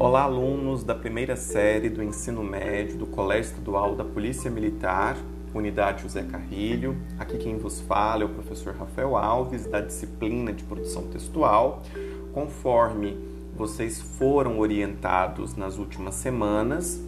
Olá, alunos da primeira série do ensino médio do Colégio Estadual da Polícia Militar, Unidade José Carrilho. Aqui quem vos fala é o professor Rafael Alves, da disciplina de produção textual. Conforme vocês foram orientados nas últimas semanas,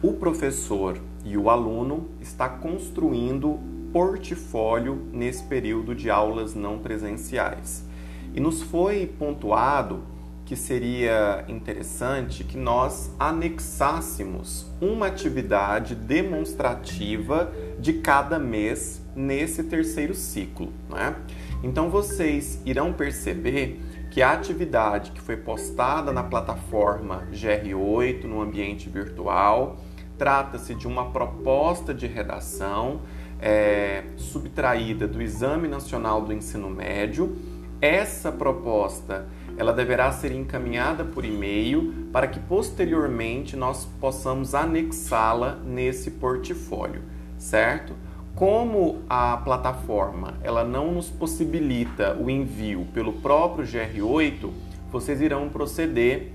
o professor e o aluno está construindo portfólio nesse período de aulas não presenciais. E nos foi pontuado que seria interessante que nós anexássemos uma atividade demonstrativa de cada mês nesse terceiro ciclo. Né? Então vocês irão perceber que a atividade que foi postada na plataforma GR8 no ambiente virtual trata-se de uma proposta de redação é, subtraída do Exame Nacional do Ensino Médio. Essa proposta ela deverá ser encaminhada por e-mail para que posteriormente nós possamos anexá-la nesse portfólio, certo? Como a plataforma ela não nos possibilita o envio pelo próprio GR8, vocês irão proceder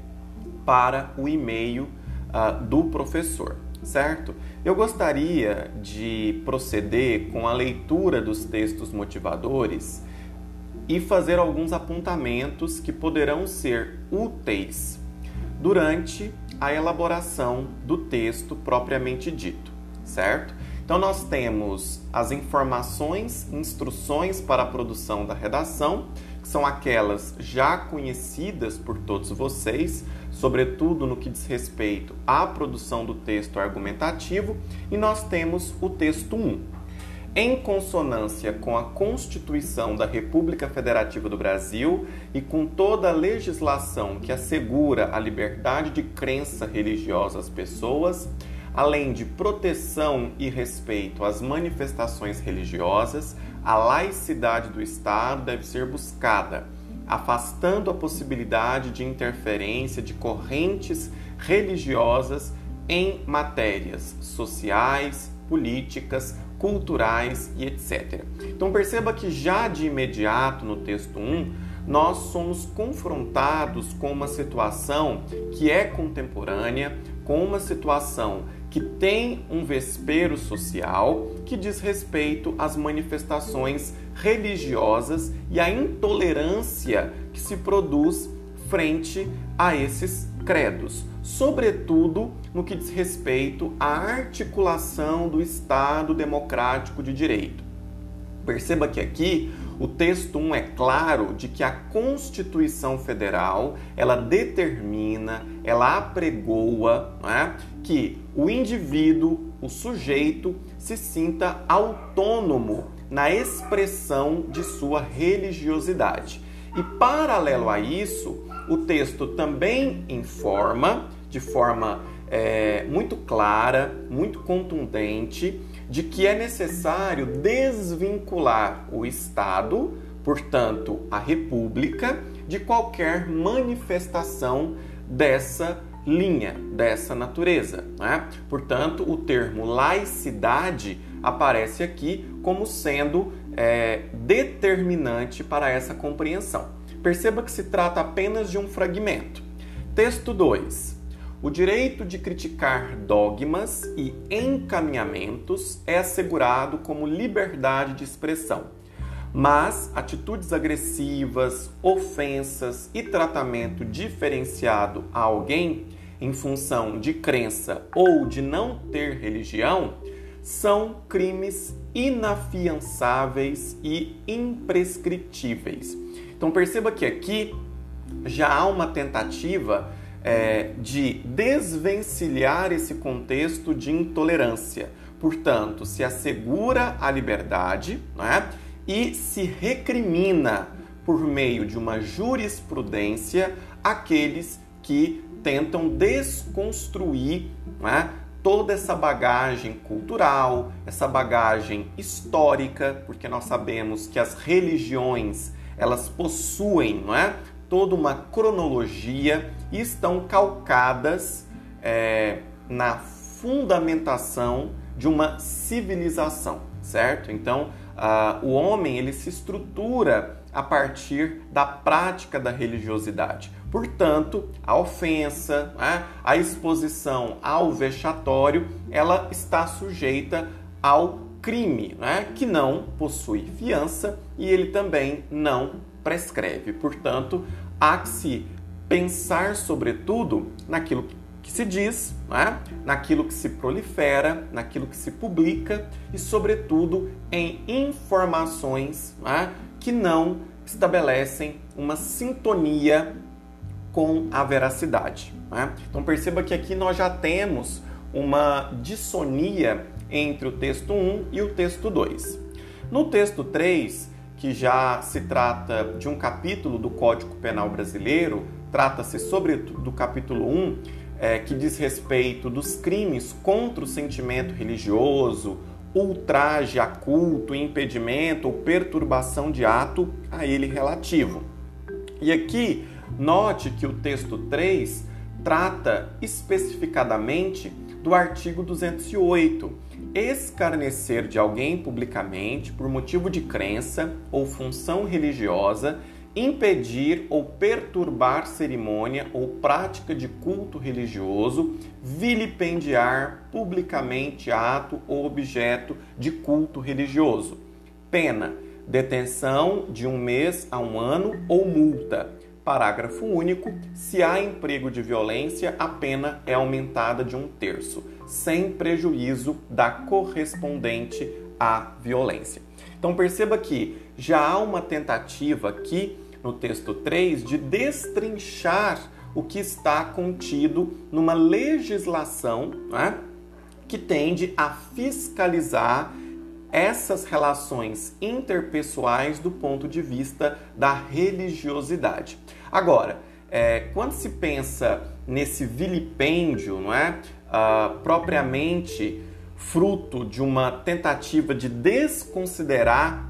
para o e-mail uh, do professor, certo? Eu gostaria de proceder com a leitura dos textos motivadores e fazer alguns apontamentos que poderão ser úteis durante a elaboração do texto propriamente dito, certo? Então nós temos as informações, instruções para a produção da redação, que são aquelas já conhecidas por todos vocês, sobretudo no que diz respeito à produção do texto argumentativo, e nós temos o texto 1 em consonância com a Constituição da República Federativa do Brasil e com toda a legislação que assegura a liberdade de crença religiosa às pessoas, além de proteção e respeito às manifestações religiosas, a laicidade do Estado deve ser buscada, afastando a possibilidade de interferência de correntes religiosas em matérias sociais, políticas, culturais e etc. Então perceba que já de imediato no texto 1, nós somos confrontados com uma situação que é contemporânea, com uma situação que tem um vespero social que diz respeito às manifestações religiosas e à intolerância que se produz frente a esses credos, sobretudo no que diz respeito à articulação do Estado democrático de direito. Perceba que aqui o texto 1 é claro de que a Constituição Federal, ela determina, ela apregoa é, que o indivíduo, o sujeito, se sinta autônomo na expressão de sua religiosidade. E paralelo a isso, o texto também informa de forma é, muito clara, muito contundente, de que é necessário desvincular o Estado, portanto, a República, de qualquer manifestação dessa linha, dessa natureza. Né? Portanto, o termo laicidade aparece aqui como sendo é, determinante para essa compreensão. Perceba que se trata apenas de um fragmento. Texto 2. O direito de criticar dogmas e encaminhamentos é assegurado como liberdade de expressão, mas atitudes agressivas, ofensas e tratamento diferenciado a alguém em função de crença ou de não ter religião são crimes inafiançáveis e imprescritíveis. Então perceba que aqui já há uma tentativa é, de desvencilhar esse contexto de intolerância. Portanto, se assegura a liberdade né, e se recrimina por meio de uma jurisprudência aqueles que tentam desconstruir né, toda essa bagagem cultural, essa bagagem histórica, porque nós sabemos que as religiões elas possuem não é, toda uma cronologia e estão calcadas é, na fundamentação de uma civilização, certo? Então, uh, o homem ele se estrutura a partir da prática da religiosidade. Portanto, a ofensa, né, a exposição ao vexatório, ela está sujeita ao crime, né, que não possui fiança e ele também não prescreve. Portanto, há que se pensar, sobretudo, naquilo que se diz, né? naquilo que se prolifera, naquilo que se publica e, sobretudo, em informações né? que não estabelecem uma sintonia com a veracidade. Né? Então perceba que aqui nós já temos uma dissonia entre o texto 1 e o texto 2. No texto 3, que já se trata de um capítulo do Código Penal Brasileiro, trata-se sobretudo do capítulo 1, é, que diz respeito dos crimes contra o sentimento religioso, ultraje a culto, impedimento ou perturbação de ato a ele relativo. E aqui, note que o texto 3 trata especificadamente do artigo 208, escarnecer de alguém publicamente por motivo de crença ou função religiosa impedir ou perturbar cerimônia ou prática de culto religioso, vilipendiar publicamente ato ou objeto de culto religioso. Pena: detenção de um mês a um ano ou multa. Parágrafo único: se há emprego de violência, a pena é aumentada de um terço, sem prejuízo da correspondente à violência. Então perceba que já há uma tentativa aqui no texto 3 de destrinchar o que está contido numa legislação né, que tende a fiscalizar essas relações interpessoais do ponto de vista da religiosidade. Agora, é, quando se pensa nesse vilipêndio, não é, uh, propriamente fruto de uma tentativa de desconsiderar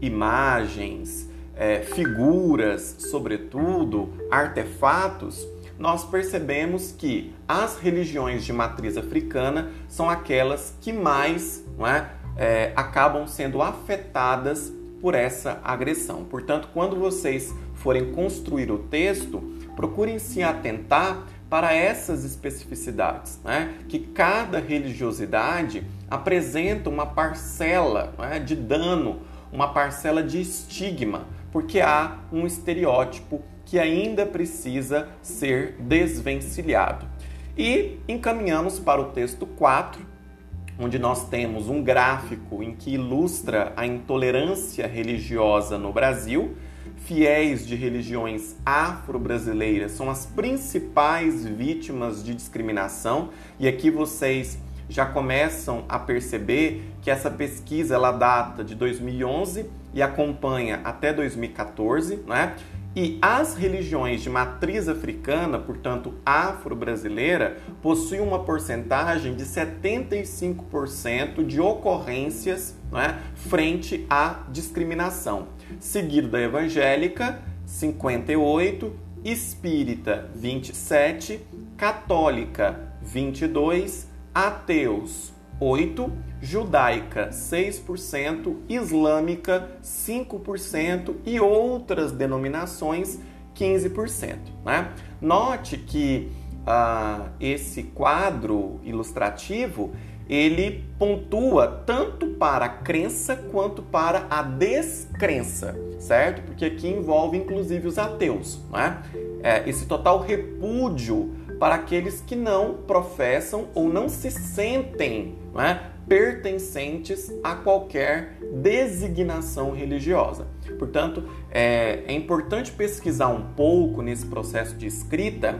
imagens, é, figuras, sobretudo artefatos, nós percebemos que as religiões de matriz africana são aquelas que mais é, é, acabam sendo afetadas por essa agressão. Portanto, quando vocês forem construir o texto, procurem se atentar para essas especificidades, né? que cada religiosidade apresenta uma parcela né, de dano, uma parcela de estigma, porque há um estereótipo que ainda precisa ser desvencilhado. E encaminhamos para o texto 4, onde nós temos um gráfico em que ilustra a intolerância religiosa no Brasil. Fiéis de religiões afro-brasileiras são as principais vítimas de discriminação, e aqui vocês já começam a perceber que essa pesquisa ela data de 2011 e acompanha até 2014, né? E as religiões de matriz africana, portanto afro-brasileira, possuem uma porcentagem de 75% de ocorrências né, frente à discriminação, seguido da evangélica, 58%, espírita, 27%, católica, 22%, ateus 8%, judaica 6%, islâmica 5% e outras denominações 15%. Né? Note que uh, esse quadro ilustrativo ele pontua tanto para a crença quanto para a descrença, certo? Porque aqui envolve inclusive os ateus, né? É, esse total repúdio para aqueles que não professam ou não se sentem não é, pertencentes a qualquer designação religiosa. Portanto, é, é importante pesquisar um pouco nesse processo de escrita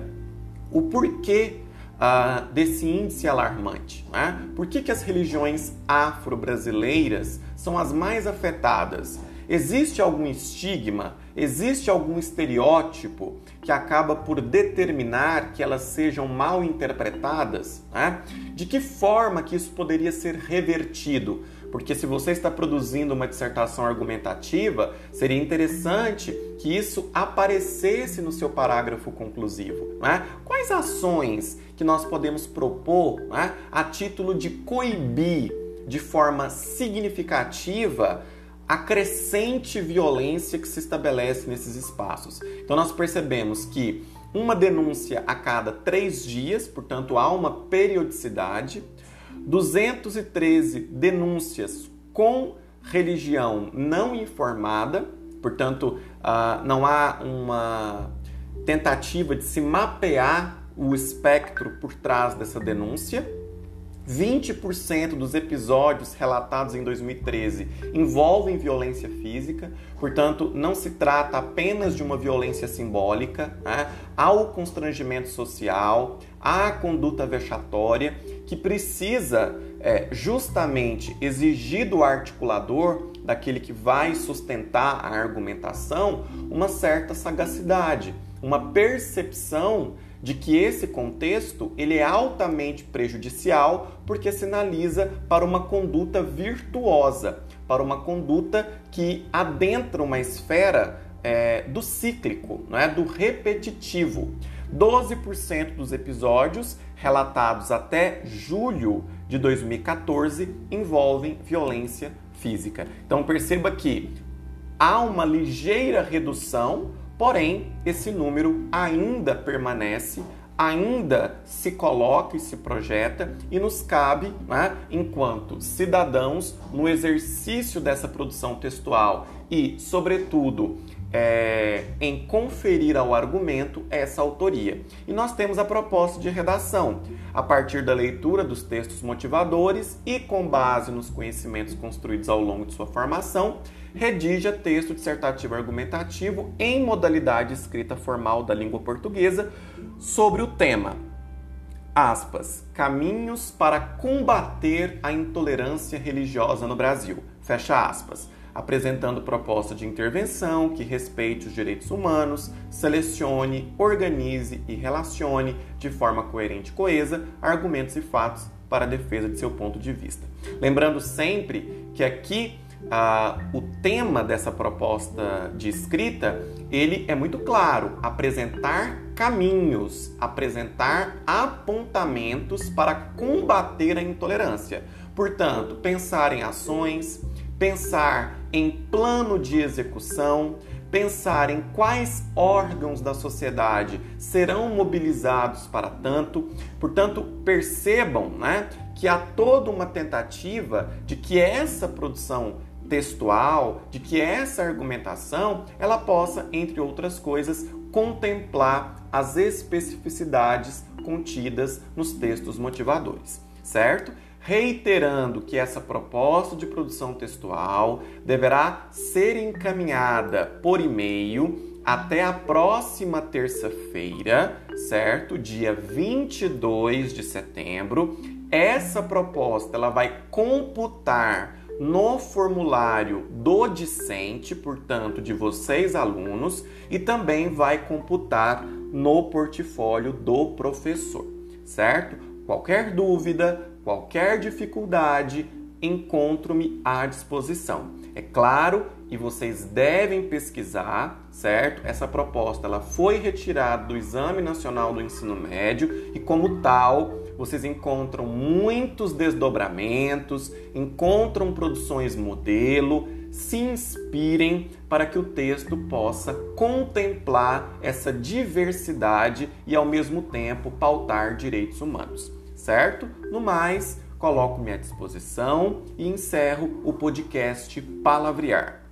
o porquê uh, desse índice alarmante. Né? Por que, que as religiões afro-brasileiras são as mais afetadas? Existe algum estigma, existe algum estereótipo que acaba por determinar que elas sejam mal interpretadas? Né? De que forma que isso poderia ser revertido? Porque se você está produzindo uma dissertação argumentativa, seria interessante que isso aparecesse no seu parágrafo conclusivo. Né? Quais ações que nós podemos propor né, a título de coibir de forma significativa a crescente violência que se estabelece nesses espaços. Então, nós percebemos que uma denúncia a cada três dias, portanto, há uma periodicidade, 213 denúncias com religião não informada, portanto, uh, não há uma tentativa de se mapear o espectro por trás dessa denúncia. 20% dos episódios relatados em 2013 envolvem violência física, portanto, não se trata apenas de uma violência simbólica, né? há o constrangimento social, há a conduta vexatória que precisa é, justamente exigir do articulador, daquele que vai sustentar a argumentação, uma certa sagacidade, uma percepção de que esse contexto ele é altamente prejudicial porque sinaliza para uma conduta virtuosa, para uma conduta que adentra uma esfera é, do cíclico, não é? do repetitivo. 12% dos episódios relatados até julho de 2014 envolvem violência física. Então perceba que há uma ligeira redução Porém, esse número ainda permanece, ainda se coloca e se projeta e nos cabe, né, enquanto cidadãos, no exercício dessa produção textual e, sobretudo, é, em conferir ao argumento essa autoria. E nós temos a proposta de redação, a partir da leitura dos textos motivadores e com base nos conhecimentos construídos ao longo de sua formação, redija texto dissertativo argumentativo em modalidade escrita formal da língua portuguesa sobre o tema. Aspas, caminhos para combater a intolerância religiosa no Brasil. Fecha aspas apresentando proposta de intervenção que respeite os direitos humanos, selecione, organize e relacione de forma coerente e coesa argumentos e fatos para a defesa de seu ponto de vista. Lembrando sempre que aqui ah, o tema dessa proposta de escrita ele é muito claro: apresentar caminhos, apresentar apontamentos para combater a intolerância. Portanto, pensar em ações, pensar em plano de execução, pensar em quais órgãos da sociedade serão mobilizados para tanto. Portanto, percebam né, que há toda uma tentativa de que essa produção textual, de que essa argumentação ela possa, entre outras coisas, contemplar as especificidades contidas nos textos motivadores, certo? reiterando que essa proposta de produção textual deverá ser encaminhada por e-mail até a próxima terça-feira, certo? Dia 22 de setembro. Essa proposta ela vai computar no formulário do discente, portanto, de vocês alunos, e também vai computar no portfólio do professor, certo? Qualquer dúvida, Qualquer dificuldade, encontro-me à disposição. É claro, e vocês devem pesquisar, certo? Essa proposta ela foi retirada do Exame Nacional do Ensino Médio e como tal, vocês encontram muitos desdobramentos, encontram produções modelo, se inspirem para que o texto possa contemplar essa diversidade e ao mesmo tempo pautar direitos humanos certo? No mais, coloco-me à disposição e encerro o podcast Palavrear.